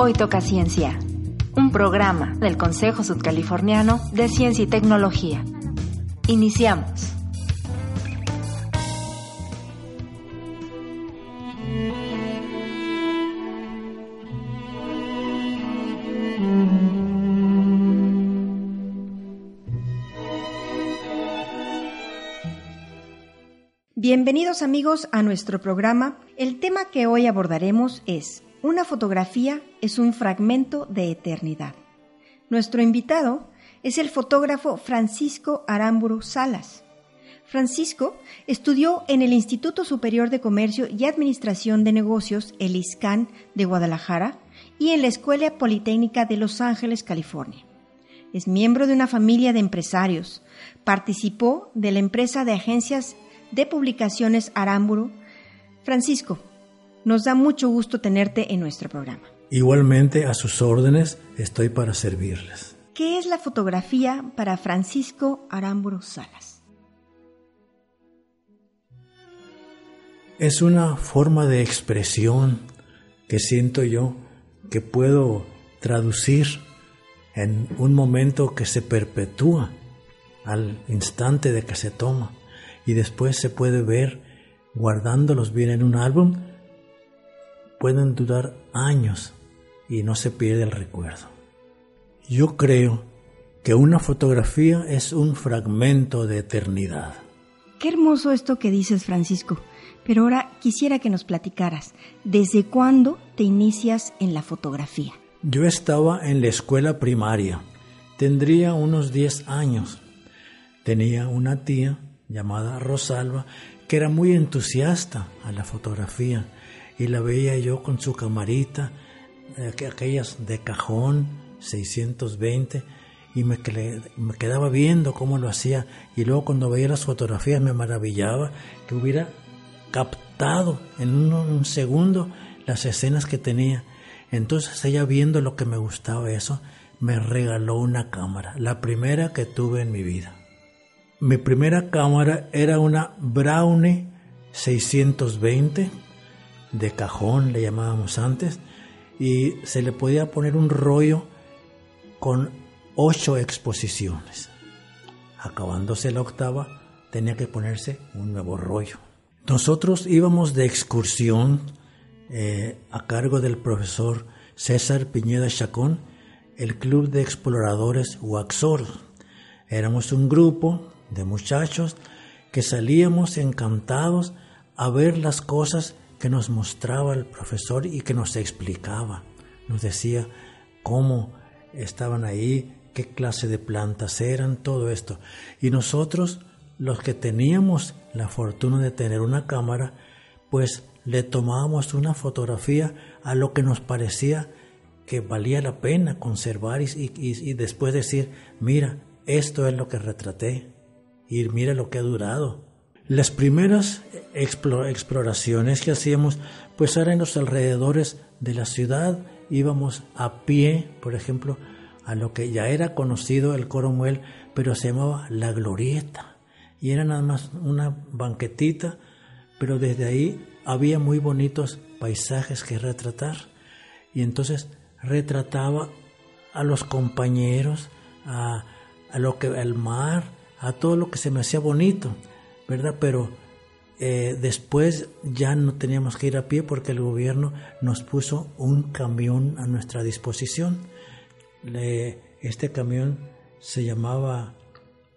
Hoy toca ciencia, un programa del Consejo Sudcaliforniano de Ciencia y Tecnología. Iniciamos. Bienvenidos amigos a nuestro programa. El tema que hoy abordaremos es Una fotografía es un fragmento de eternidad. Nuestro invitado es el fotógrafo Francisco Aramburu Salas. Francisco estudió en el Instituto Superior de Comercio y Administración de Negocios, el ISCAN de Guadalajara, y en la Escuela Politécnica de Los Ángeles, California. Es miembro de una familia de empresarios. Participó de la empresa de agencias de Publicaciones Aramburu. Francisco, nos da mucho gusto tenerte en nuestro programa. Igualmente, a sus órdenes, estoy para servirles. ¿Qué es la fotografía para Francisco Aramburu Salas? Es una forma de expresión que siento yo que puedo traducir en un momento que se perpetúa al instante de que se toma y después se puede ver guardándolos bien en un álbum, pueden durar años y no se pierde el recuerdo. Yo creo que una fotografía es un fragmento de eternidad. Qué hermoso esto que dices, Francisco. Pero ahora quisiera que nos platicaras, ¿desde cuándo te inicias en la fotografía? Yo estaba en la escuela primaria, tendría unos 10 años. Tenía una tía llamada Rosalba, que era muy entusiasta a la fotografía y la veía yo con su camarita, aquellas de cajón 620 y me, me quedaba viendo cómo lo hacía y luego cuando veía las fotografías me maravillaba que hubiera captado en un, un segundo las escenas que tenía. Entonces ella viendo lo que me gustaba eso, me regaló una cámara, la primera que tuve en mi vida. Mi primera cámara era una Brownie 620 de cajón, le llamábamos antes, y se le podía poner un rollo con ocho exposiciones. Acabándose la octava, tenía que ponerse un nuevo rollo. Nosotros íbamos de excursión eh, a cargo del profesor César Piñeda Chacón, el Club de Exploradores Waxor. Éramos un grupo de muchachos que salíamos encantados a ver las cosas que nos mostraba el profesor y que nos explicaba. Nos decía cómo estaban ahí, qué clase de plantas eran, todo esto. Y nosotros, los que teníamos la fortuna de tener una cámara, pues le tomábamos una fotografía a lo que nos parecía que valía la pena conservar y, y después decir, mira, esto es lo que retraté y mira lo que ha durado. Las primeras exploraciones que hacíamos pues eran en los alrededores de la ciudad, íbamos a pie, por ejemplo, a lo que ya era conocido el Coromuel, pero se llamaba La Glorieta, y era nada más una banquetita, pero desde ahí había muy bonitos paisajes que retratar, y entonces retrataba a los compañeros, a, a lo que el mar, a todo lo que se me hacía bonito, ¿verdad? Pero eh, después ya no teníamos que ir a pie porque el gobierno nos puso un camión a nuestra disposición. este camión se llamaba,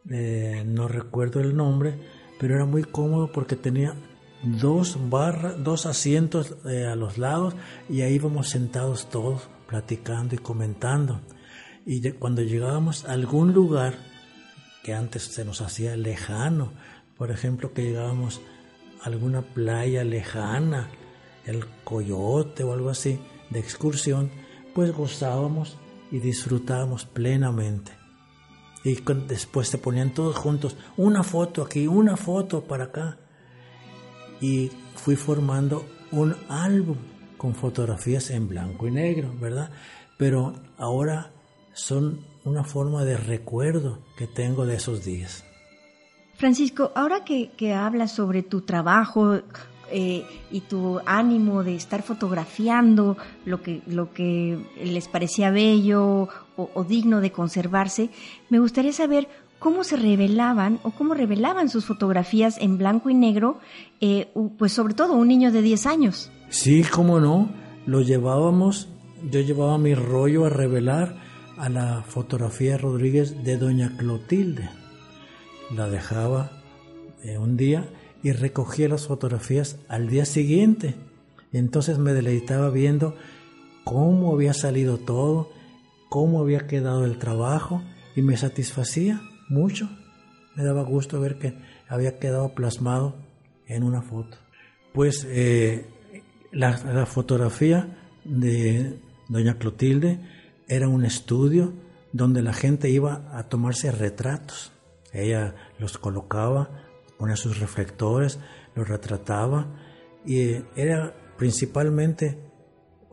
eh, no recuerdo el nombre, pero era muy cómodo porque tenía dos barras, dos asientos eh, a los lados y ahí íbamos sentados todos platicando y comentando. Y cuando llegábamos a algún lugar que antes se nos hacía lejano. Por ejemplo, que llegábamos a alguna playa lejana, el coyote o algo así, de excursión, pues gozábamos y disfrutábamos plenamente. Y después se ponían todos juntos, una foto aquí, una foto para acá. Y fui formando un álbum con fotografías en blanco y negro, ¿verdad? Pero ahora son una forma de recuerdo que tengo de esos días. Francisco, ahora que, hablas sobre tu trabajo eh, y tu ánimo de estar fotografiando lo que, lo que les parecía bello o, digno de conservarse, me gustaría saber cómo se revelaban o cómo revelaban sus fotografías en blanco y negro, eh, pues sobre todo un niño de 10 años. Sí, cómo no, lo llevábamos, yo llevaba mi rollo a revelar a la fotografía Rodríguez de doña Clotilde. La dejaba eh, un día y recogía las fotografías al día siguiente. Entonces me deleitaba viendo cómo había salido todo, cómo había quedado el trabajo y me satisfacía mucho. Me daba gusto ver que había quedado plasmado en una foto. Pues eh, la, fotografía de doña Clotilde era un estudio donde la gente iba a tomarse retratos. Ella los colocaba, ponía sus reflectores, los retrataba y era principalmente,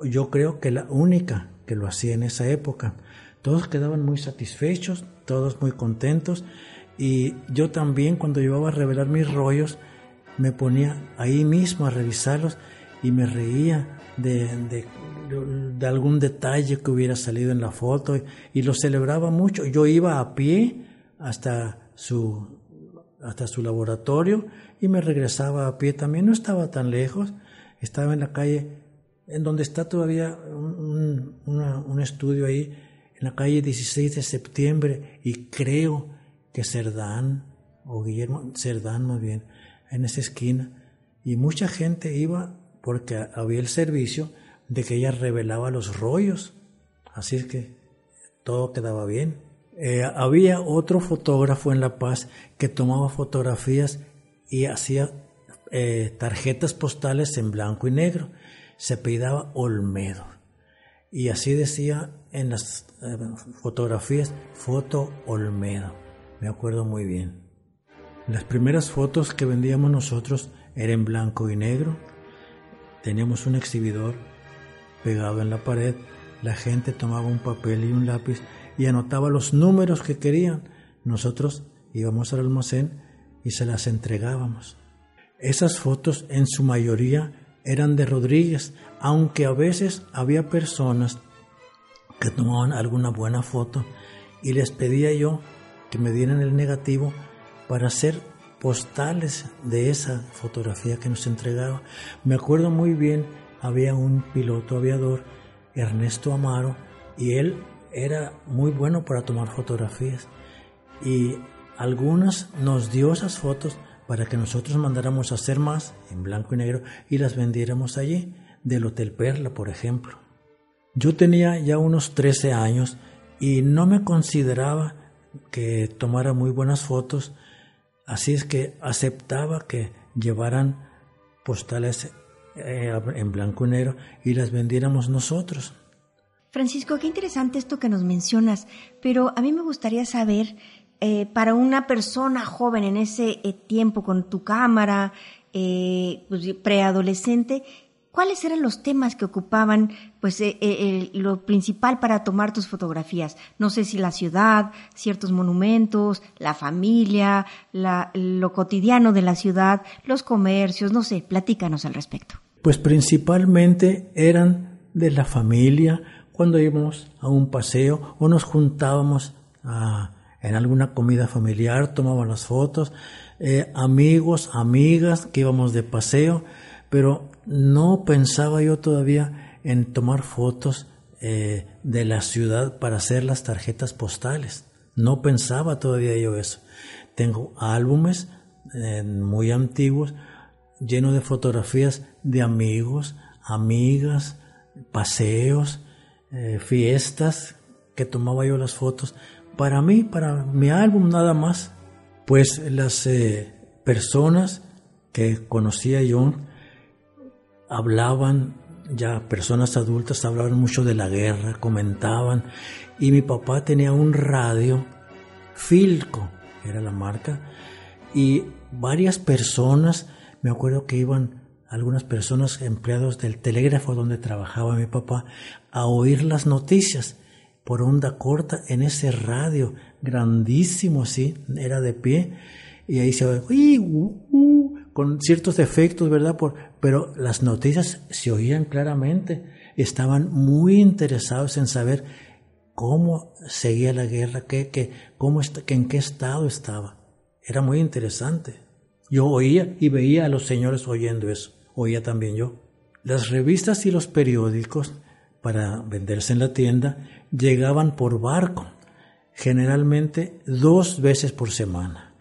yo creo que la única que lo hacía en esa época. Todos quedaban muy satisfechos, todos muy contentos y yo también cuando llevaba a revelar mis rollos me ponía ahí mismo a revisarlos y me reía de, de, algún detalle que hubiera salido en la foto y, lo celebraba mucho. Yo iba a pie hasta su, hasta su laboratorio y me regresaba a pie también. No estaba tan lejos, estaba en la calle, en donde está todavía un, un estudio ahí, en la calle 16 de septiembre y creo que Cerdán, o Guillermo Cerdán más bien, en esa esquina. Y mucha gente iba porque había el servicio de que ella revelaba los rollos. Así que todo quedaba bien. Eh, había otro fotógrafo en La Paz que tomaba fotografías y hacía eh, tarjetas postales en blanco y negro. Se apellidaba Olmedo. Y así decía en las eh, fotografías, foto Olmedo. Me acuerdo muy bien. Las primeras fotos que vendíamos nosotros eran en blanco y negro Teníamos un exhibidor pegado en la pared, la gente tomaba un papel y un lápiz y anotaba los números que querían. Nosotros íbamos al almacén y se las entregábamos. Esas fotos en su mayoría eran de Rodríguez, aunque a veces había personas que tomaban alguna buena foto y les pedía yo que me dieran el negativo para hacer postales de esa fotografía que nos entregaba. Me acuerdo muy bien, había un piloto aviador, Ernesto Amaro, y él era muy bueno para tomar fotografías. Y algunas nos dio esas fotos para que nosotros mandáramos a hacer más en blanco y negro y las vendiéramos allí, del Hotel Perla, por ejemplo. Yo tenía ya unos 13 años y no me consideraba que tomara muy buenas fotos, Así es que aceptaba que llevaran postales eh, en blanco y negro y las vendiéramos nosotros. Francisco, qué interesante esto que nos mencionas, pero a mí me gustaría saber, eh, para una persona joven en ese eh, tiempo con tu cámara, pues, preadolescente, ¿Cuáles eran los temas que ocupaban, pues, eh, eh, lo principal para tomar tus fotografías? No sé si la ciudad, ciertos monumentos, la familia, lo cotidiano de la ciudad, los comercios, no sé, platícanos al respecto. Pues principalmente eran de la familia, cuando íbamos a un paseo o nos juntábamos en alguna comida familiar, tomábamos las fotos, eh, amigos, amigas que íbamos de paseo, pero no pensaba yo todavía en tomar fotos eh, de la ciudad para hacer las tarjetas postales. No pensaba todavía yo eso. Tengo álbumes eh, muy antiguos llenos de fotografías de amigos, amigas, paseos, eh, fiestas que tomaba yo las fotos para mí, para mi álbum nada más. Pues las personas que conocía yo hablaban, ya personas adultas hablaban mucho de la guerra, comentaban, y mi papá tenía un radio, Filco, era la marca, y varias personas, me acuerdo que iban algunas personas empleados del telégrafo donde trabajaba mi papá a oír las noticias por onda corta en ese radio grandísimo, sí, era de pie, y ahí se oía, con ciertos efectos, ¿verdad? Por, pero las noticias se oían claramente. Estaban muy interesados en saber cómo seguía la guerra, qué, cómo, en qué estado estaba. Era muy interesante. Yo oía y veía a los señores oyendo eso. Oía también yo. Las revistas y los periódicos para venderse en la tienda llegaban por barco, generalmente dos veces por semana.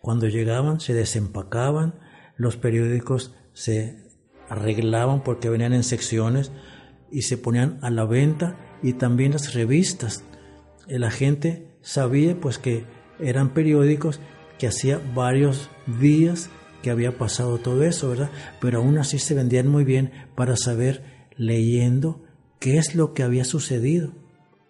Cuando llegaban se desempacaban, los periódicos se arreglaban porque venían en secciones y se ponían a la venta y también las revistas. La gente sabía pues que eran periódicos que hacía varios días que había pasado todo eso, ¿verdad? Pero aún así se vendían muy bien para saber leyendo qué es lo que había sucedido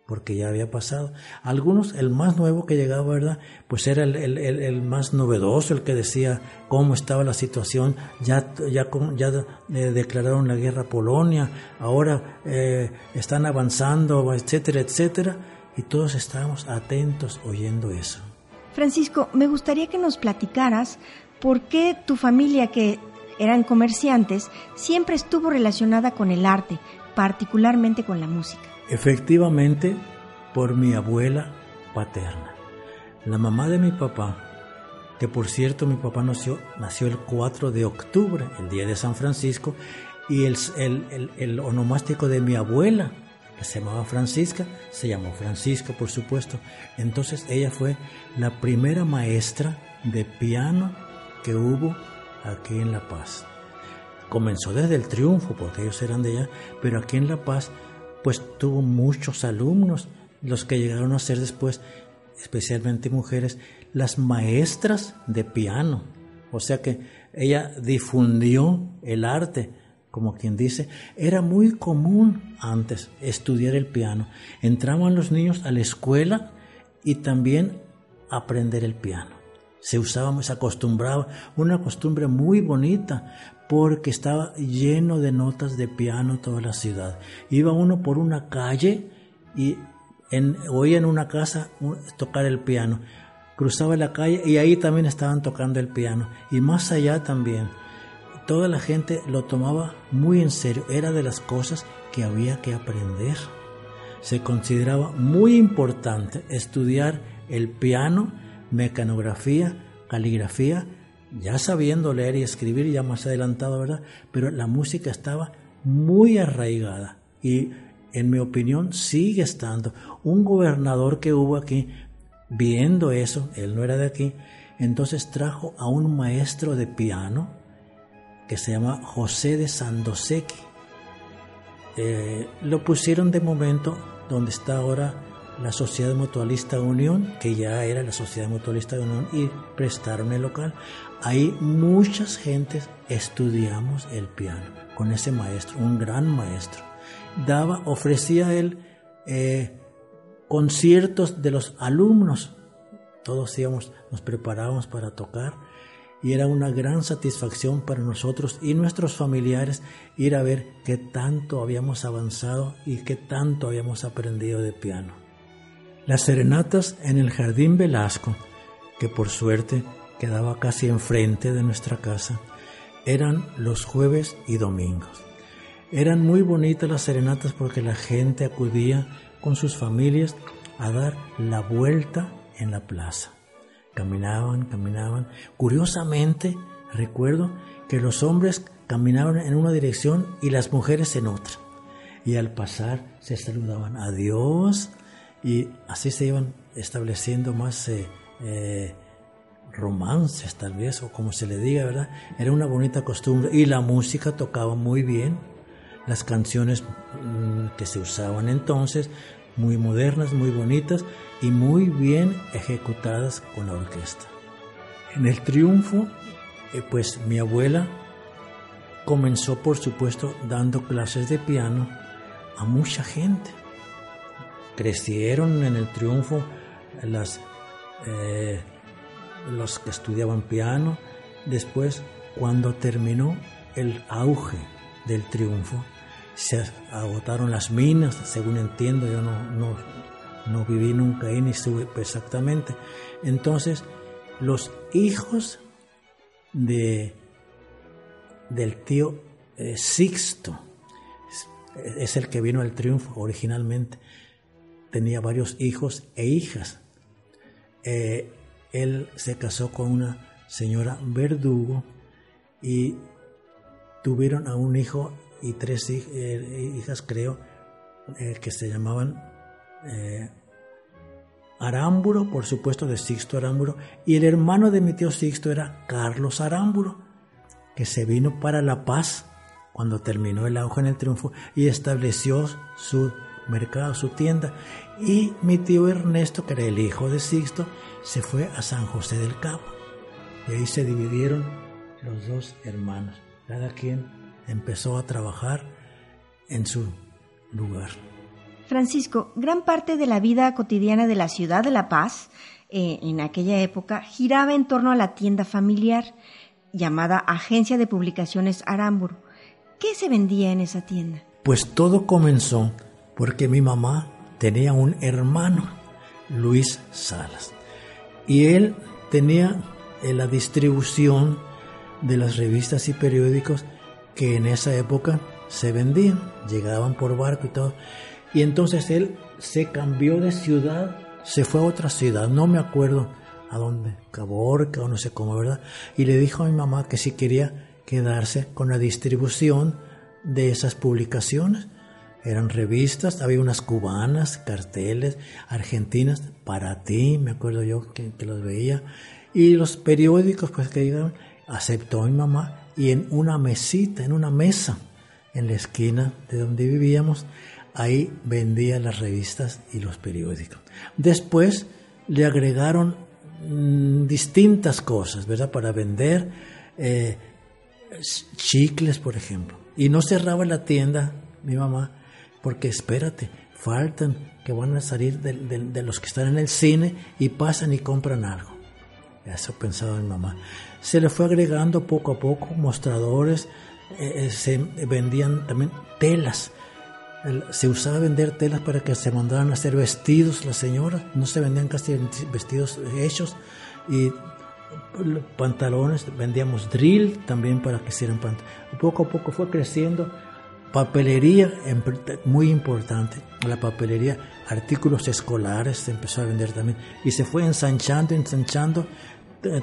porque ya había pasado. Algunos, el más nuevo que llegaba, ¿verdad? Pues era el, más novedoso, el que decía cómo estaba la situación, ya, ya, ya eh, declararon la guerra a Polonia, ahora eh, están avanzando, etcétera, etcétera, y todos estábamos atentos oyendo eso. Francisco, me gustaría que nos platicaras por qué tu familia, que eran comerciantes, siempre estuvo relacionada con el arte, particularmente con la música. Efectivamente, por mi abuela paterna. La mamá de mi papá, que por cierto mi papá nació, el 4 de octubre, el día de San Francisco, y el, el, el, onomástico de mi abuela, que se llamaba Francisca, se llamó Francisca, por supuesto. Entonces ella fue la primera maestra de piano que hubo aquí en La Paz. Comenzó desde el triunfo, porque ellos eran de allá, pero aquí en La Paz pues tuvo muchos alumnos, los que llegaron a ser después, especialmente mujeres, las maestras de piano. O sea que ella difundió el arte, como quien dice, era muy común antes estudiar el piano. Entraban los niños a la escuela y también aprender el piano. Se usaba, se acostumbraba, una costumbre muy bonita, porque estaba lleno de notas de piano toda la ciudad. Iba uno por una calle y en, oía en una casa tocar el piano. Cruzaba la calle y ahí también estaban tocando el piano. Y más allá también. Toda la gente lo tomaba muy en serio. Era de las cosas que había que aprender. Se consideraba muy importante estudiar el piano, mecanografía, caligrafía ya sabiendo leer y escribir, ya más adelantado, ¿verdad? Pero la música estaba muy arraigada y en mi opinión sigue estando. Un gobernador que hubo aquí, viendo eso, él no era de aquí, entonces trajo a un maestro de piano que se llama José de Sandosequi. Eh, lo pusieron de momento donde está ahora la Sociedad Mutualista Unión, que ya era la Sociedad Mutualista Unión, y prestaron el local. Ahí muchas gentes estudiamos el piano con ese maestro, un gran maestro. Daba, ofrecía él eh, conciertos de los alumnos. Todos íbamos, nos preparábamos para tocar y era una gran satisfacción para nosotros y nuestros familiares ir a ver qué tanto habíamos avanzado y qué tanto habíamos aprendido de piano. Las serenatas en el Jardín Velasco, que por suerte quedaba casi enfrente de nuestra casa, eran los jueves y domingos. Eran muy bonitas las serenatas porque la gente acudía con sus familias a dar la vuelta en la plaza. Caminaban, caminaban. Curiosamente, recuerdo que los hombres caminaban en una dirección y las mujeres en otra. Y al pasar se saludaban adiós y así se iban estableciendo más eh, eh, romances tal vez, o como se le diga, ¿verdad? Era una bonita costumbre y la música tocaba muy bien, las canciones mm, que se usaban entonces, muy modernas, muy bonitas y muy bien ejecutadas con la orquesta. En el triunfo, eh, pues mi abuela comenzó por supuesto dando clases de piano a mucha gente. Crecieron en el triunfo eh, los que estudiaban piano. Después, cuando terminó el auge del triunfo, se agotaron las minas, según entiendo, yo no, no, no viví nunca ahí ni estuve exactamente. Entonces, los hijos de del tío eh, Sixto. Es, el que vino al triunfo originalmente. Tenía varios hijos e hijas. Eh, él se casó con una señora Verdugo y tuvieron a un hijo y tres eh, hijas, creo, que se llamaban Arámburo, por supuesto, de Sixto Arámburo, y el hermano de mi tío Sixto era Carlos Arámburo, que se vino para La Paz cuando terminó el auge en el triunfo y estableció su mercado, su tienda. Y mi tío Ernesto, que era el hijo de Sixto, se fue a San José del Cabo. Y ahí se dividieron los dos hermanos. Cada quien empezó a trabajar en su lugar. Francisco, gran parte de la vida cotidiana de la ciudad de La Paz eh, en aquella época giraba en torno a la tienda familiar llamada Agencia de Publicaciones Aramburu. ¿Qué se vendía en esa tienda? Pues todo comenzó porque mi mamá tenía un hermano, Luis Salas, y él tenía eh, la distribución de las revistas y periódicos que en esa época se vendían, llegaban por barco y todo. Y entonces él se cambió de ciudad, se fue a otra ciudad, no me acuerdo a dónde, Caborca o no sé cómo, ¿verdad? Y le dijo a mi mamá que si quería quedarse con la distribución de esas publicaciones. Eran revistas, había unas cubanas, carteles, argentinas, para ti, me acuerdo yo que, los veía. Y los periódicos, pues que llegaron, aceptó mi mamá y en una mesita, en una mesa, en la esquina de donde vivíamos, ahí vendía las revistas y los periódicos. Después le agregaron mm, distintas cosas, ¿verdad? Para vender eh, chicles, por ejemplo. Y no cerraba la tienda, mi mamá, porque espérate, faltan que van a salir de, los que están en el cine y pasan y compran algo. Eso pensaba mi mamá. Se le fue agregando poco a poco mostradores, eh, eh, se vendían también telas se usaba vender telas para que se mandaran a hacer vestidos las señoras, no se vendían casi vestidos hechos y pantalones, vendíamos drill también para que hicieran pantalones. Poco a poco fue creciendo, papelería muy importante, la papelería, artículos escolares se empezó a vender también y se fue ensanchando, ensanchando,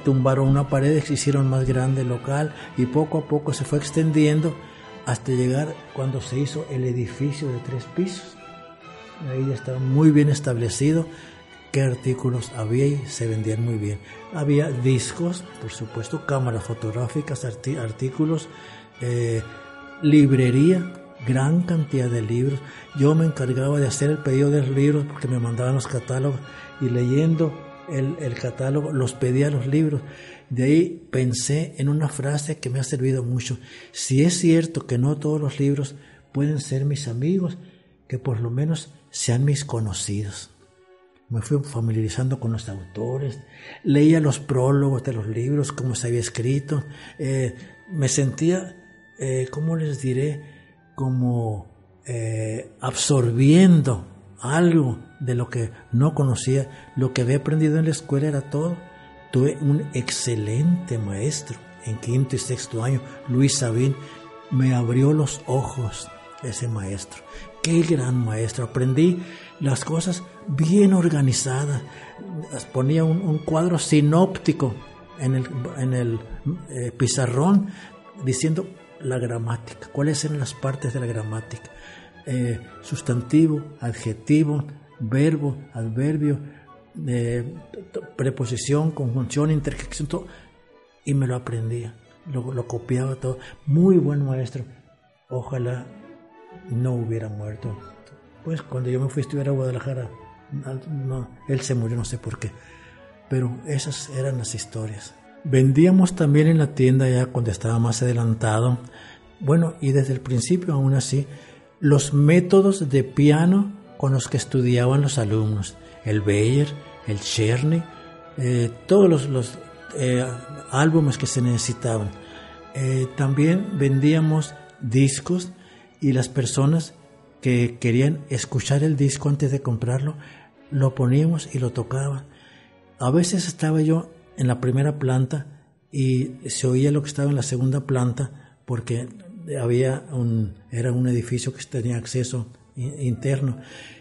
tumbaron una pared, hicieron más grande el local y poco a poco se fue extendiendo hasta llegar cuando se hizo el edificio de tres pisos. Ahí ya estaba muy bien establecido qué artículos había y se vendían muy bien. Había discos, por supuesto, cámaras fotográficas, artículos, eh, librería, gran cantidad de libros. Yo me encargaba de hacer el pedido de libros porque me mandaban los catálogos y leyendo el, el catálogo los pedía los libros. De ahí pensé en una frase que me ha servido mucho. Si es cierto que no todos los libros pueden ser mis amigos, que por lo menos sean mis conocidos. Me fui familiarizando con los autores, leía los prólogos de los libros, cómo se había escrito. Eh, me sentía, eh, ¿cómo les diré? Como eh, absorbiendo algo de lo que no conocía. Lo que había aprendido en la escuela era todo Tuve un excelente maestro en quinto y sexto año, Luis Sabín. Me abrió los ojos ese maestro. Qué gran maestro. Aprendí las cosas bien organizadas. Ponía un, cuadro sinóptico en el, en el eh, pizarrón diciendo la gramática, cuáles eran las partes de la gramática. Eh, sustantivo, adjetivo, verbo, adverbio, de preposición, conjunción, interjección, todo, y me lo aprendía, lo, copiaba todo. Muy buen maestro. Ojalá no hubiera muerto. Pues cuando yo me fui a estudiar a Guadalajara, él se murió, no sé por qué. Pero esas eran las historias. Vendíamos también en la tienda ya cuando estaba más adelantado, bueno, y desde el principio aún así, los métodos de piano con los que estudiaban los alumnos el Bayer, el Cherny, eh, todos los, eh, álbumes que se necesitaban. Eh, también vendíamos discos y las personas que querían escuchar el disco antes de comprarlo, lo poníamos y lo tocaban. A veces estaba yo en la primera planta y se oía lo que estaba en la segunda planta porque había un, era un edificio que tenía acceso interno.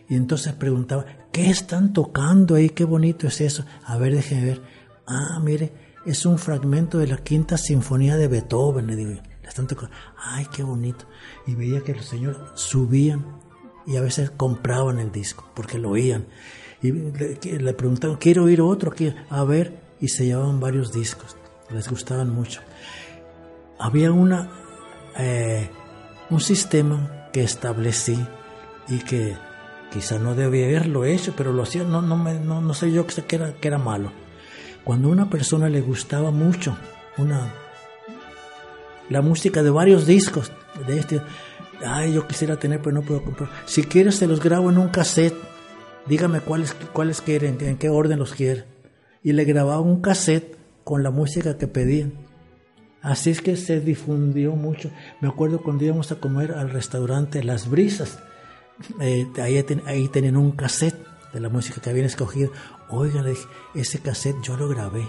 Y entonces preguntaba, ¿qué están tocando ahí? Qué bonito es eso. A ver, déjeme ver. Ah, mire, es un fragmento de la quinta sinfonía de Beethoven. Le digo, le están tocando. Ay, qué bonito. Y veía que los señores subían y a veces compraban el disco porque lo oían. Y le, preguntaban, quiero oír otro, a ver, y se llevaban varios discos. Les gustaban mucho. Había una, eh, un sistema que establecí y que quizá no debía haberlo hecho, pero lo hacía, no, no, me, no, no sé yo que era, que era malo. Cuando a una persona le gustaba mucho una, la música de varios discos, de este, ay, yo quisiera tener, pero no puedo comprar. Si quieres, se los grabo en un cassette. Dígame cuáles, cuáles quieren, en qué orden los quiere. Y le grababa un cassette con la música que pedían. Así es que se difundió mucho. Me acuerdo cuando íbamos a comer al restaurante Las Brisas eh, ahí, ahí tenían un cassette de la música que habían escogido. Oigan, ese cassette yo lo grabé.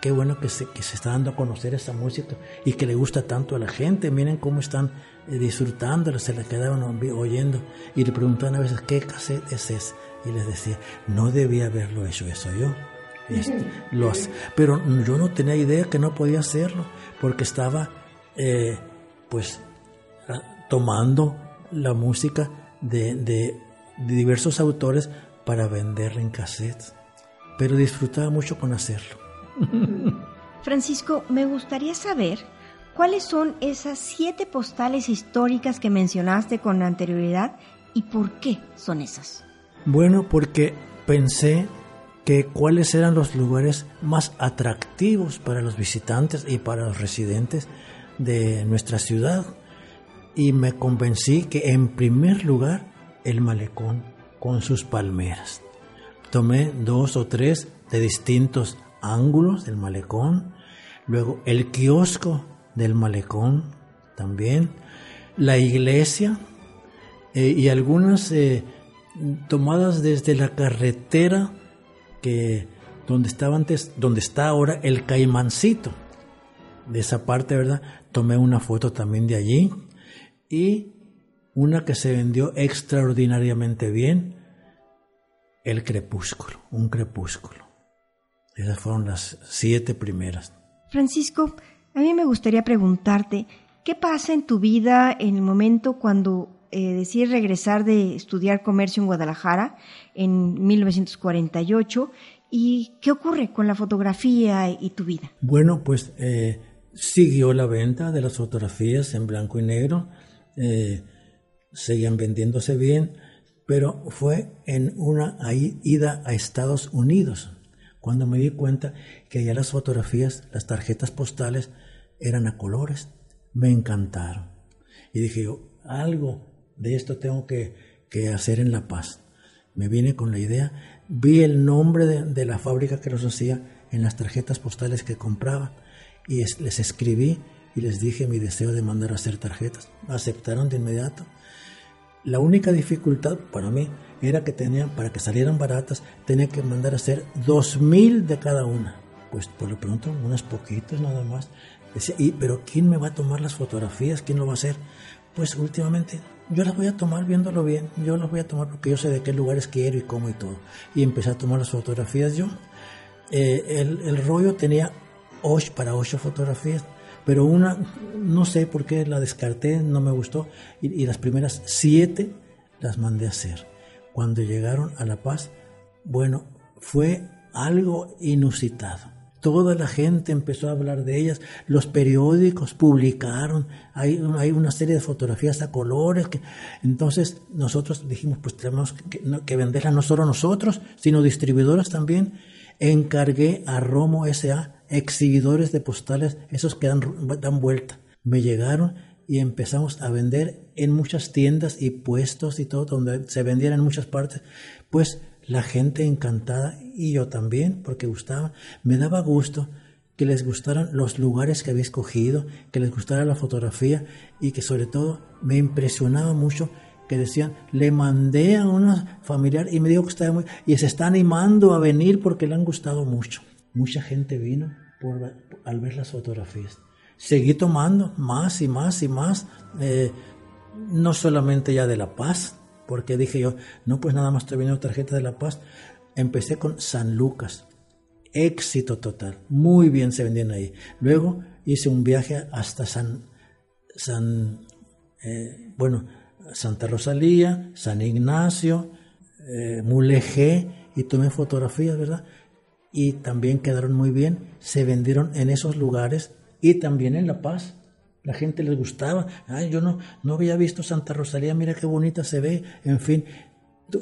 Qué bueno que se, que se está dando a conocer esa música y que le gusta tanto a la gente. Miren cómo están eh, disfrutando, se le quedaban oyendo y le preguntaban a veces qué cassette es ese. Y les decía, no debía haberlo hecho eso yo. Este, pero yo no tenía idea que no podía hacerlo porque estaba eh, pues tomando la música de, diversos autores para venderla en cassettes, pero disfrutaba mucho con hacerlo. Francisco, me gustaría saber cuáles son esas siete postales históricas que mencionaste con anterioridad y por qué son esas. Bueno, porque pensé cuáles eran los lugares más atractivos para los visitantes y para los residentes de nuestra ciudad. Y me convencí que en primer lugar el malecón con sus palmeras. Tomé dos o tres de distintos ángulos del malecón, luego el kiosco del malecón también, la iglesia eh, y algunas eh, tomadas desde la carretera que donde estaba antes, donde está ahora el caimancito. De esa parte, ¿verdad? Tomé una foto también de allí y una que se vendió extraordinariamente bien, El Crepúsculo, un crepúsculo. Esas fueron las siete primeras. Francisco, a mí me gustaría preguntarte, ¿qué pasa en tu vida en el momento cuando eh, decides regresar de estudiar comercio en Guadalajara en 1948 y qué ocurre con la fotografía y tu vida? Bueno, pues eh, siguió la venta de las fotografías en blanco y negro eh, seguían vendiéndose bien, pero fue en una ida a Estados Unidos cuando me di cuenta que allá las fotografías, las tarjetas postales eran a colores. Me encantaron. Y dije algo de esto tengo que, hacer en La Paz. Me vine con la idea, vi el nombre de, la fábrica que los hacía en las tarjetas postales que compraba y les escribí y les dije mi deseo de mandar a hacer tarjetas. Aceptaron de inmediato. La única dificultad para mí era que tenía, para que salieran baratas, tenía que mandar a hacer dos mil de cada una. Pues por lo pronto, unas poquitas nada más. Decía, ¿y, pero quién me va a tomar las fotografías? ¿Quién lo va a hacer? Pues últimamente yo las voy a tomar viéndolo bien. Yo las voy a tomar porque yo sé de qué lugares quiero y cómo y todo. Y empecé a tomar las fotografías yo. Eh, el, el rollo tenía ocho para ocho fotografías pero una, no sé por qué la descarté, no me gustó, y, las primeras siete las mandé a hacer. Cuando llegaron a La Paz, bueno, fue algo inusitado. Toda la gente empezó a hablar de ellas, los periódicos publicaron, hay, hay una serie de fotografías a colores, que, entonces nosotros dijimos, pues tenemos que, que venderlas no solo nosotros, sino distribuidoras también. Encargué a Romo S.A exhibidores de postales, esos que dan, dan vuelta. Me llegaron y empezamos a vender en muchas tiendas y puestos y todo, donde se vendían en muchas partes. Pues la gente encantada y yo también, porque gustaba, me daba gusto que les gustaran los lugares que había escogido, que les gustara la fotografía y que sobre todo me impresionaba mucho que decían, le mandé a una familiar y me dijo que estaba muy... y se está animando a venir porque le han gustado mucho. Mucha gente vino por, al ver las fotografías. seguí tomando más y más y más, eh, no solamente ya de La Paz, porque dije yo, no, pues nada más estoy viendo tarjeta de La Paz. Empecé con San Lucas, éxito total, muy bien se vendían ahí. Luego hice un viaje hasta San, San eh, bueno, Santa Rosalía, San Ignacio, eh, Mulegé, y tomé fotografías, ¿verdad? Y también quedaron muy bien, se vendieron en esos lugares y también en La Paz la gente les gustaba. Ay, yo no, no había visto Santa Rosalía, mira qué bonita se ve. En fin,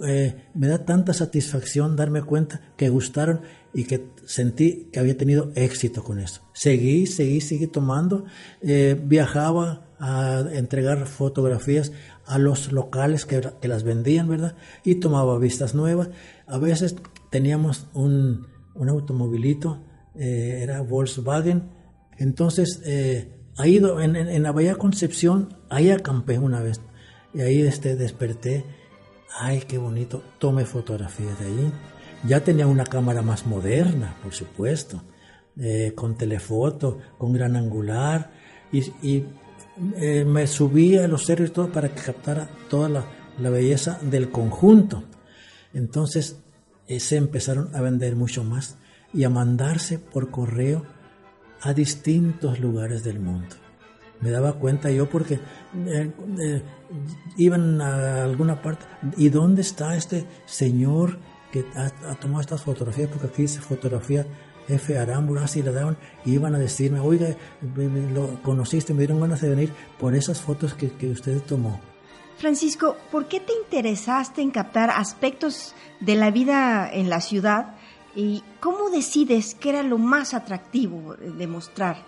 eh, me da tanta satisfacción darme cuenta que gustaron y que sentí que había tenido éxito con eso. Seguí, seguí, seguí tomando. Eh, viajaba a entregar fotografías a los locales que, las vendían, ¿verdad? Y tomaba vistas nuevas. A veces teníamos un, un automovilito, eh, era Volkswagen. Entonces, Ahí en, en, la Bahía Concepción, ahí acampé una vez. Y ahí este, desperté. Ay, qué bonito. Tomé fotografías de ahí. Ya tenía una cámara más moderna, por supuesto. Eh, con telefoto, con gran angular. Y, eh, me subí a los cerros y todo para que captara toda la, la belleza del conjunto. Entonces eh, se empezaron a vender mucho más y a mandarse por correo a distintos lugares del mundo. Me daba cuenta yo porque eh, eh, iban a alguna parte. ¿Y dónde está este señor que ha, tomado estas fotografías? Porque aquí dice fotografía F. Arámbula, así le daban, y iban a decirme, oiga, lo conociste, me dieron ganas de venir por esas fotos que, que usted tomó. Francisco, ¿por qué te interesaste en captar aspectos de la vida en la ciudad ¿Y cómo decides qué era lo más atractivo de mostrar?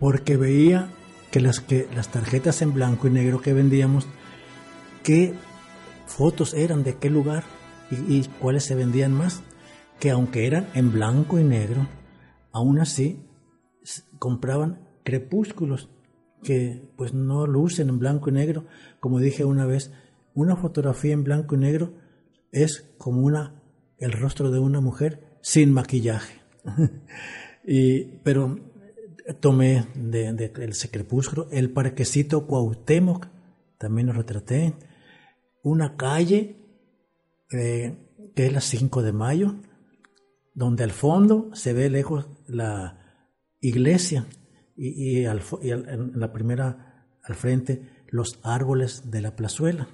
Porque veía que las, que las tarjetas en blanco y negro que vendíamos, qué fotos eran, de qué lugar y, cuáles se vendían más, que aunque eran en blanco y negro, aún así compraban crepúsculos que pues no lucen en blanco y negro. Como dije una vez, una fotografía en blanco y negro es como una el rostro de una mujer sin maquillaje. y, pero tomé de, de, ese crepúsculo el parquecito Cuauhtémoc, también lo retraté, una calle eh, que es la 5 de mayo, donde al fondo se ve lejos la iglesia y, en la primera al frente los árboles de la plazuela.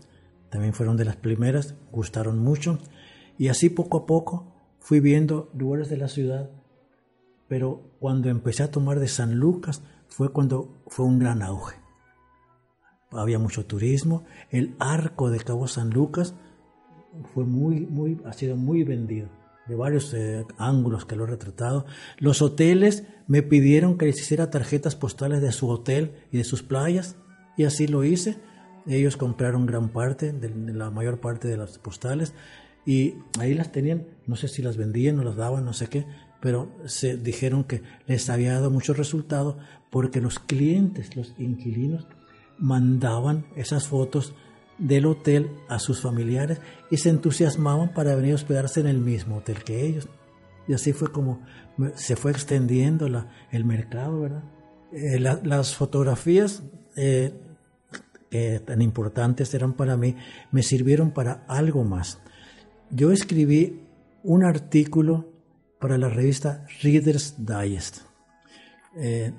También fueron de las primeras, gustaron mucho. Y así poco a poco fui viendo lugares de la ciudad, pero cuando empecé a tomar de San Lucas fue cuando fue un gran auge. Había mucho turismo, el arco de Cabo San Lucas fue muy, muy, ha sido muy vendido, de varios eh, ángulos que lo he retratado. Los hoteles me pidieron que les hiciera tarjetas postales de su hotel y de sus playas, y así lo hice. Ellos compraron gran parte, de la mayor parte de las postales, y ahí las tenían, no sé si las vendían o las daban, no sé qué, pero se dijeron que les había dado mucho resultado porque los clientes, los inquilinos, mandaban esas fotos del hotel a sus familiares y se entusiasmaban para venir a hospedarse en el mismo hotel que ellos. Y así fue como se fue extendiendo el mercado, ¿verdad? Eh, las fotografías eh, tan importantes eran para mí me sirvieron para algo más yo escribí un artículo para la revista Reader's Digest. Eh,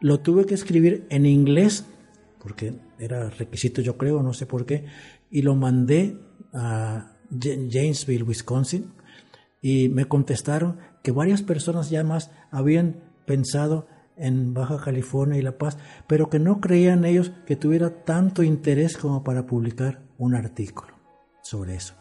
lo tuve que escribir en inglés, porque era requisito yo creo, no sé por qué, y lo mandé a Janesville, Wisconsin, y me contestaron que varias personas ya más habían pensado en Baja California y La Paz, pero que no creían ellos que tuviera tanto interés como para publicar un artículo sobre eso.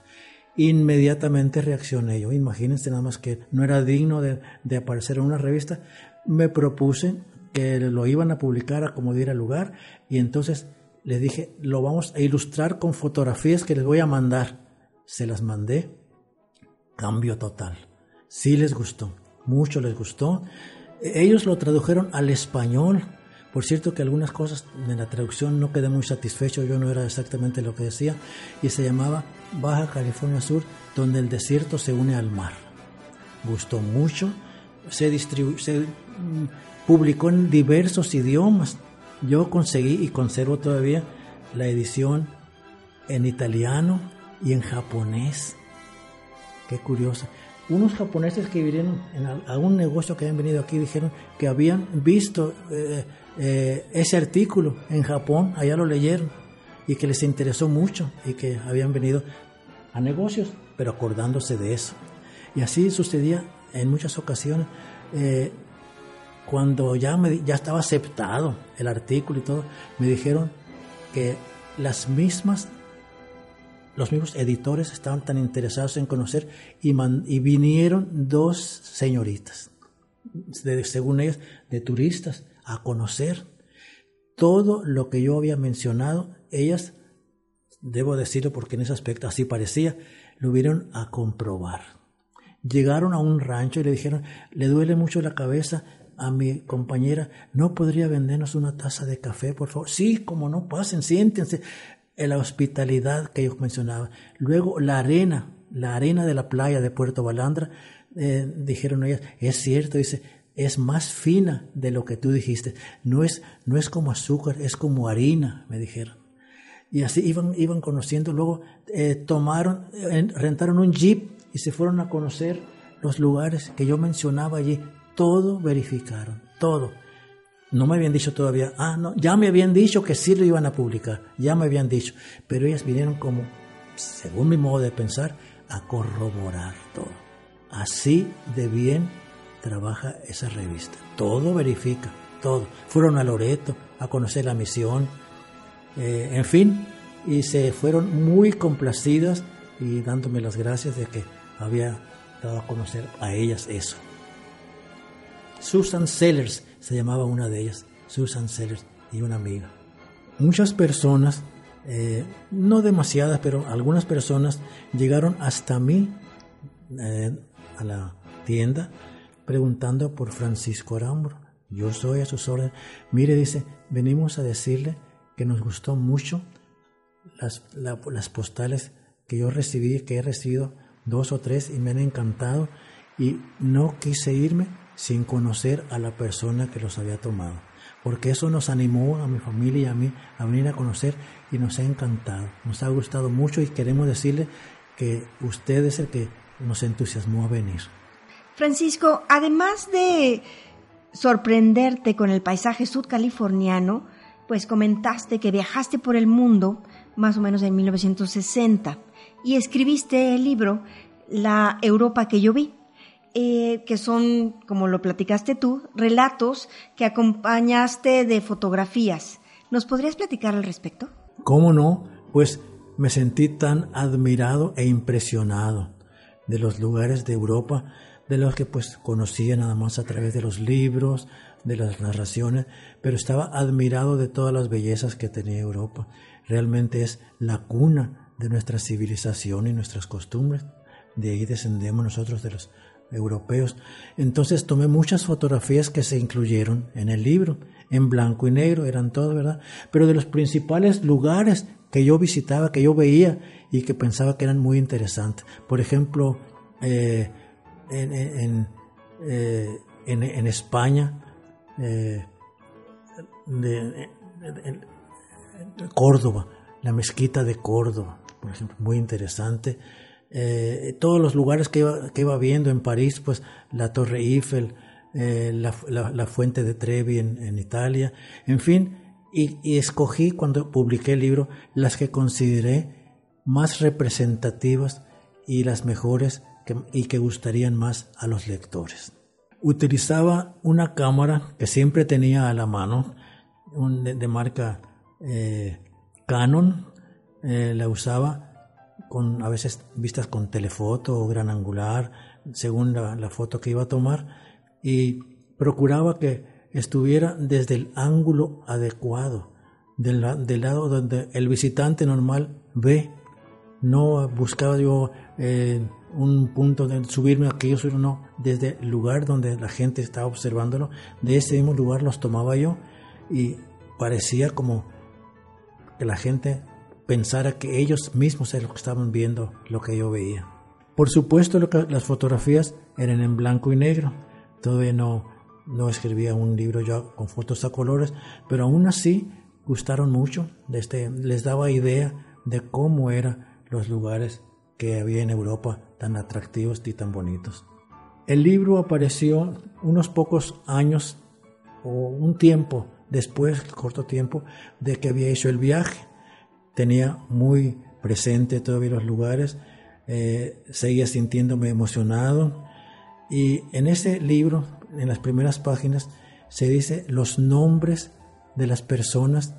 Inmediatamente reaccioné yo. Imagínense nada más que no era digno de, aparecer en una revista. Me propuse que lo iban a publicar a como diera lugar y entonces les dije, lo vamos a ilustrar con fotografías que les voy a mandar. Se las mandé. Cambio total. Sí les gustó, mucho les gustó. Ellos lo tradujeron al español por cierto que algunas cosas en la traducción no quedé muy satisfecho, yo no era exactamente lo que decía, y se llamaba Baja California Sur, donde el desierto se une al mar. Gustó mucho, se, se mm, publicó en diversos idiomas. Yo conseguí y conservo todavía la edición en italiano y en japonés. Qué curioso. Unos japoneses que vinieron en algún negocio que habían venido aquí dijeron que habían visto eh, eh, ese artículo en Japón, allá lo leyeron y que les interesó mucho y que habían venido a negocios, pero acordándose de eso. Y así sucedía en muchas ocasiones. Eh, cuando ya, me, ya estaba aceptado el artículo y todo, me dijeron que las mismas los mismos editores estaban tan interesados en conocer y, vinieron dos señoritas, según ellas, de turistas, a conocer todo lo que yo había mencionado. Ellas, debo decirlo porque en ese aspecto así parecía, lo vieron a comprobar. Llegaron a un rancho y le dijeron, le duele mucho la cabeza a mi compañera, ¿no podría vendernos una taza de café, por favor? Sí, como no, pasen, siéntense la hospitalidad que ellos mencionaban. Luego la arena, la arena de la playa de Puerto Balandra, eh, dijeron ellas, es cierto, dice, es más fina de lo que tú dijiste. No es, no es como azúcar, es como harina, me dijeron. Y así iban, iban conociendo. Luego eh, tomaron, rentaron un jeep y se fueron a conocer los lugares que yo mencionaba allí. Todo verificaron, todo. No me habían dicho todavía, ah, no, ya me habían dicho que sí lo iban a publicar, ya me habían dicho, pero ellas vinieron como, según mi modo de pensar, a corroborar todo. Así de bien trabaja esa revista. Todo verifica, todo. Fueron a Loreto a conocer la misión, eh, en fin, y se fueron muy complacidas y dándome las gracias de que había dado a conocer a ellas eso. Susan Sellers se llamaba una de ellas, Susan Sellers, y una amiga. Muchas personas, eh, no demasiadas, pero algunas personas llegaron hasta mí eh, a la tienda preguntando por Francisco Arambro. Yo soy a sus órdenes. Mire, dice, venimos a decirle que nos gustó mucho las, las postales que yo recibí, que he recibido dos o tres y me han encantado y no quise irme sin conocer a la persona que los había tomado. Porque eso nos animó a mi familia y a mí a venir a conocer y nos ha encantado, nos ha gustado mucho y queremos decirle que usted es el que nos entusiasmó a venir. Francisco, además de sorprenderte con el paisaje sudcaliforniano, pues comentaste que viajaste por el mundo más o menos en 1960 y escribiste el libro La Europa que yo vi. Eh, que son, como lo platicaste tú, relatos que acompañaste de fotografías. ¿Nos podrías platicar al respecto? ¿Cómo no? Pues me sentí tan admirado e impresionado de los lugares de Europa, de los que pues conocía nada más a través de los libros, de las narraciones, pero estaba admirado de todas las bellezas que tenía Europa. Realmente es la cuna de nuestra civilización y nuestras costumbres. De ahí descendemos nosotros de los europeos. Entonces tomé muchas fotografías que se incluyeron en el libro, en blanco y negro, eran todas, ¿verdad? Pero de los principales lugares que yo visitaba, que yo veía y que pensaba que eran muy interesantes. Por ejemplo, eh, eh, en, España, eh, Córdoba, la mezquita de Córdoba, por ejemplo, muy interesante. Eh, todos los lugares que iba, que iba, viendo en París, pues la Torre Eiffel, eh, la, Fuente de Trevi en, Italia, en fin, y, escogí cuando publiqué el libro las que consideré más representativas y las mejores y que gustarían más a los lectores. Utilizaba una cámara que siempre tenía a la mano, de, marca eh, Canon, la usaba con a veces vistas con telefoto o gran angular, según la, foto que iba a tomar, y procuraba que estuviera desde el ángulo adecuado, del, lado donde el visitante normal ve. No buscaba yo eh, un punto de subirme aquí, no, desde el lugar donde la gente estaba observándolo, de ese mismo lugar los tomaba yo y parecía como que la gente pensara que ellos mismos eran los que estaban viendo lo que yo veía. Por supuesto, las fotografías eran en blanco y negro. Todavía no, no escribía un libro ya con fotos a colores, pero aún así gustaron mucho, este, les daba idea de cómo eran los lugares que había en Europa tan atractivos y tan bonitos. El libro apareció unos pocos años o un tiempo después, corto tiempo, de que había hecho el viaje. Tenía muy presente todavía los lugares, eh, seguía sintiéndome emocionado y en ese libro, en las primeras páginas, se dice los nombres de las personas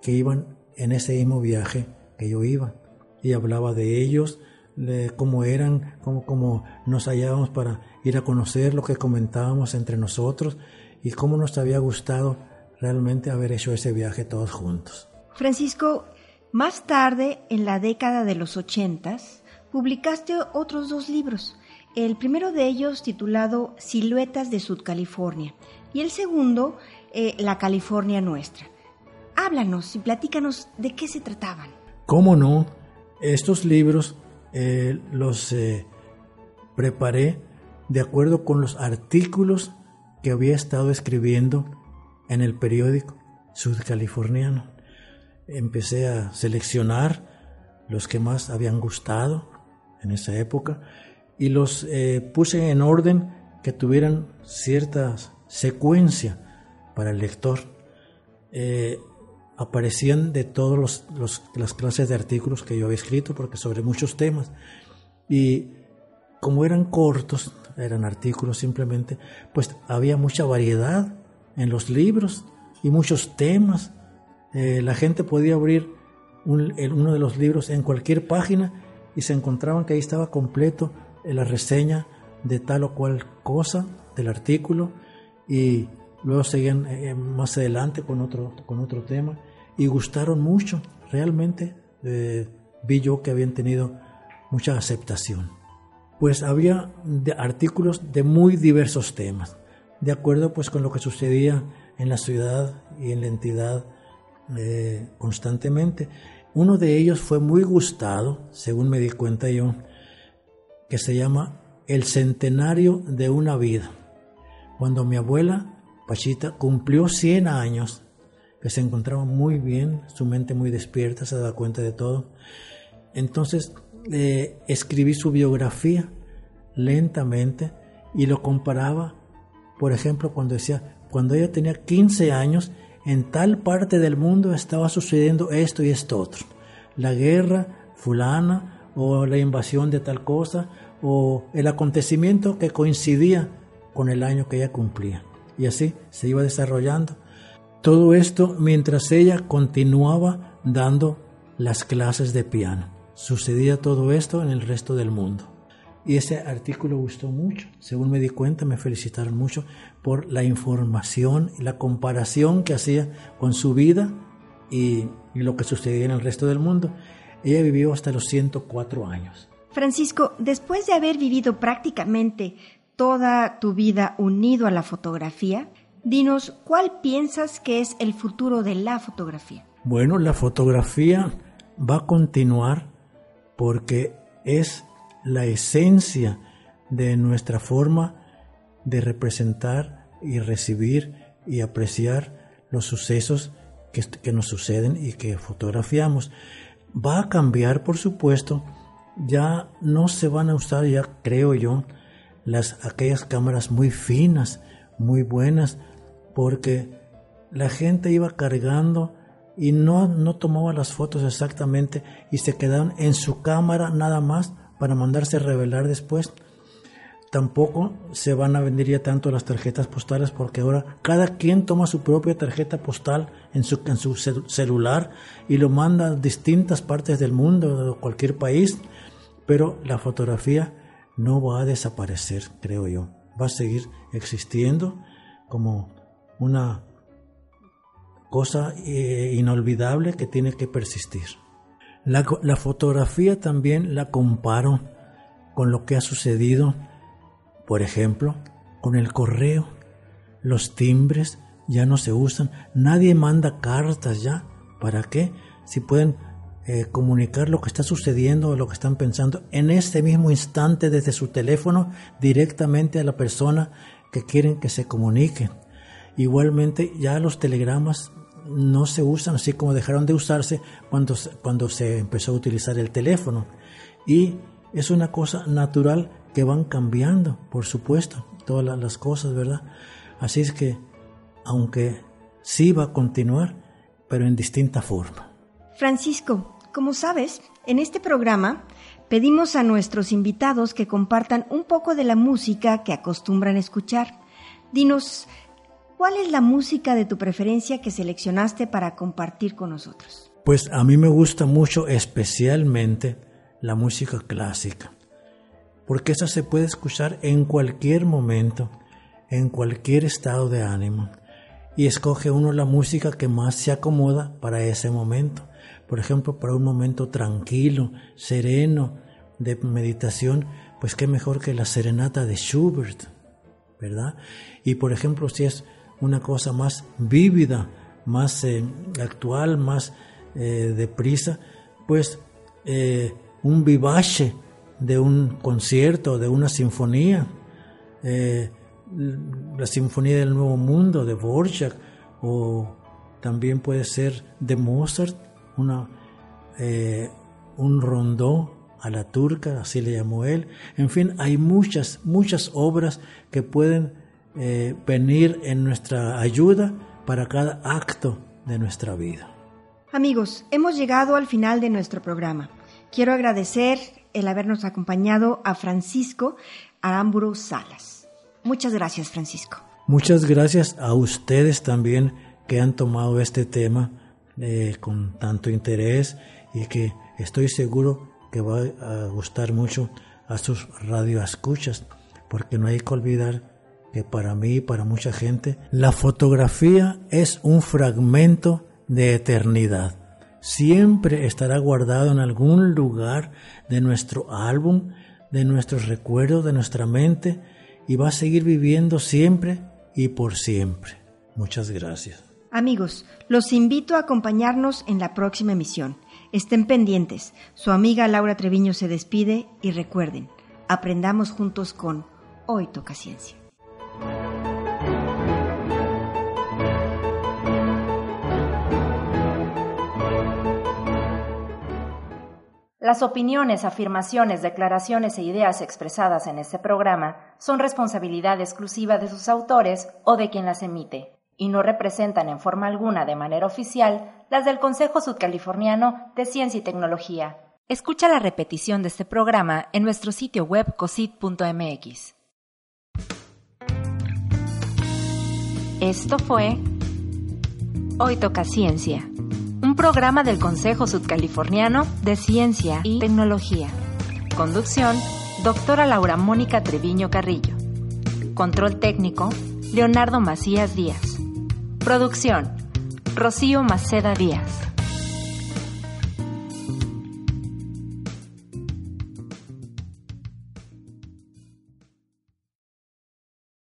que iban en ese mismo viaje que yo iba y hablaba de ellos, de cómo eran, cómo, cómo nos hallábamos para ir a conocer lo que comentábamos entre nosotros y cómo nos había gustado realmente haber hecho ese viaje todos juntos. Francisco, más tarde, en la década de los ochentas, publicaste otros dos libros. El primero de ellos titulado Siluetas de Sud California y el segundo eh, La California Nuestra. Háblanos y platícanos de qué se trataban. ¿Cómo no? Estos libros eh, los eh, preparé de acuerdo con los artículos que había estado escribiendo en el periódico sudcaliforniano. Empecé a seleccionar los que más habían gustado en esa época y los eh, puse en orden que tuvieran cierta secuencia para el lector. Eh, aparecían de todas las clases de artículos que yo había escrito, porque sobre muchos temas. Y como eran cortos, eran artículos simplemente, pues había mucha variedad en los libros y muchos temas. Eh, la gente podía abrir uno de los libros en cualquier página y se encontraban que ahí estaba completo la reseña de tal o cual cosa del artículo y luego seguían eh, más adelante con otro, con otro tema y gustaron mucho. Realmente eh, vi yo que habían tenido mucha aceptación. Pues había artículos de muy diversos temas de acuerdo pues con lo que sucedía en la ciudad y en la entidad eh, constantemente. Uno de ellos fue muy gustado, según me di cuenta yo, que se llama El centenario de una vida. Cuando mi abuela, Pachita, cumplió 100 años, que se encontraba muy bien, su mente muy despierta, se daba cuenta de todo. Entonces eh, escribí su biografía lentamente y lo comparaba por ejemplo, cuando decía, cuando ella tenía 15 años, en tal parte del mundo estaba sucediendo esto y esto otro. La guerra fulana o la invasión de tal cosa o el acontecimiento que coincidía con el año que ella cumplía. Y así se iba desarrollando. Todo esto mientras ella continuaba dando las clases de piano. Sucedía todo esto en el resto del mundo. Y ese artículo gustó mucho. Según me di cuenta, me felicitaron mucho por la información y la comparación que hacía con su vida y, lo que sucedía en el resto del mundo. Ella vivió hasta los 104 años. Francisco, después de haber vivido prácticamente toda tu vida unido a la fotografía, dinos cuál piensas que es el futuro de la fotografía. Bueno, la fotografía va a continuar porque es la esencia de nuestra forma de representar y recibir y apreciar los sucesos que, nos suceden y que fotografiamos. Va a cambiar, por supuesto, ya no se van a usar, ya creo yo, las, aquellas cámaras muy finas, muy buenas, porque la gente iba cargando y no, no tomaba las fotos exactamente y se quedaban en su cámara nada más para mandarse revelar después. Tampoco se van a vender ya tanto las tarjetas postales porque ahora cada quien toma su propia tarjeta postal en su, en su celular y lo manda a distintas partes del mundo, de cualquier país. Pero la fotografía no va a desaparecer, creo yo. Va a seguir existiendo como una cosa eh, inolvidable que tiene que persistir. La, fotografía también la comparo con lo que ha sucedido, por ejemplo, con el correo. Los timbres ya no se usan, nadie manda cartas ya. ¿Para qué? Si pueden eh, comunicar lo que está sucediendo o lo que están pensando en este mismo instante desde su teléfono directamente a la persona que quieren que se comuniquen. Igualmente ya los telegramas no se usan así como dejaron de usarse cuando, cuando se empezó a utilizar el teléfono. Y es una cosa natural que van cambiando, por supuesto, todas las cosas, ¿verdad? Así es que, aunque sí va a continuar, pero en distinta forma. Francisco, como sabes, en este programa pedimos a nuestros invitados que compartan un poco de la música que acostumbran escuchar. Dinos, ¿cuál es la música de tu preferencia que seleccionaste para compartir con nosotros? Pues a mí me gusta mucho especialmente la música clásica, porque esa se puede escuchar en cualquier momento, en cualquier estado de ánimo, y escoge uno la música que más se acomoda para ese momento por ejemplo, para un momento tranquilo, sereno, de meditación, pues qué mejor que la serenata de Schubert, ¿verdad? Y por ejemplo, si es una cosa más vívida, más eh, actual, más eh, deprisa, pues eh, un vivace de un concierto, de una sinfonía, la Sinfonía del Nuevo Mundo de Borjak, o también puede ser de Mozart, una, un rondó a la turca, así le llamó él. En fin, hay muchas, muchas obras que pueden eh, venir en nuestra ayuda para cada acto de nuestra vida. Amigos, hemos llegado al final de nuestro programa. Quiero agradecer el habernos acompañado a Francisco Aramburu Salas. Muchas gracias, Francisco. Muchas gracias a ustedes también que han tomado este tema eh, con tanto interés y que estoy seguro que va a gustar mucho a sus radioescuchas, porque no hay que olvidar que para mí y para mucha gente la fotografía es un fragmento de eternidad. Siempre estará guardado en algún lugar de nuestro álbum, de nuestros recuerdos, de nuestra mente y va a seguir viviendo siempre y por siempre. Muchas gracias. Amigos, los invito a acompañarnos en la próxima emisión. Estén pendientes. Su amiga Laura Treviño se despide y recuerden, aprendamos juntos con Hoy Toca Ciencia. Las opiniones, afirmaciones, declaraciones e ideas expresadas en este programa son responsabilidad exclusiva de sus autores o de quien las emite y no representan en forma alguna de manera oficial las del Consejo Sudcaliforniano de Ciencia y Tecnología. Escucha la repetición de este programa en nuestro sitio web cosit.mx. Esto fue Hoy Toca Ciencia, un programa del Consejo Sudcaliforniano de Ciencia y Tecnología. Conducción, doctora Laura Mónica Treviño Carrillo. Control técnico, Leonardo Macías Díaz. Producción, Rocío Maceda Díaz.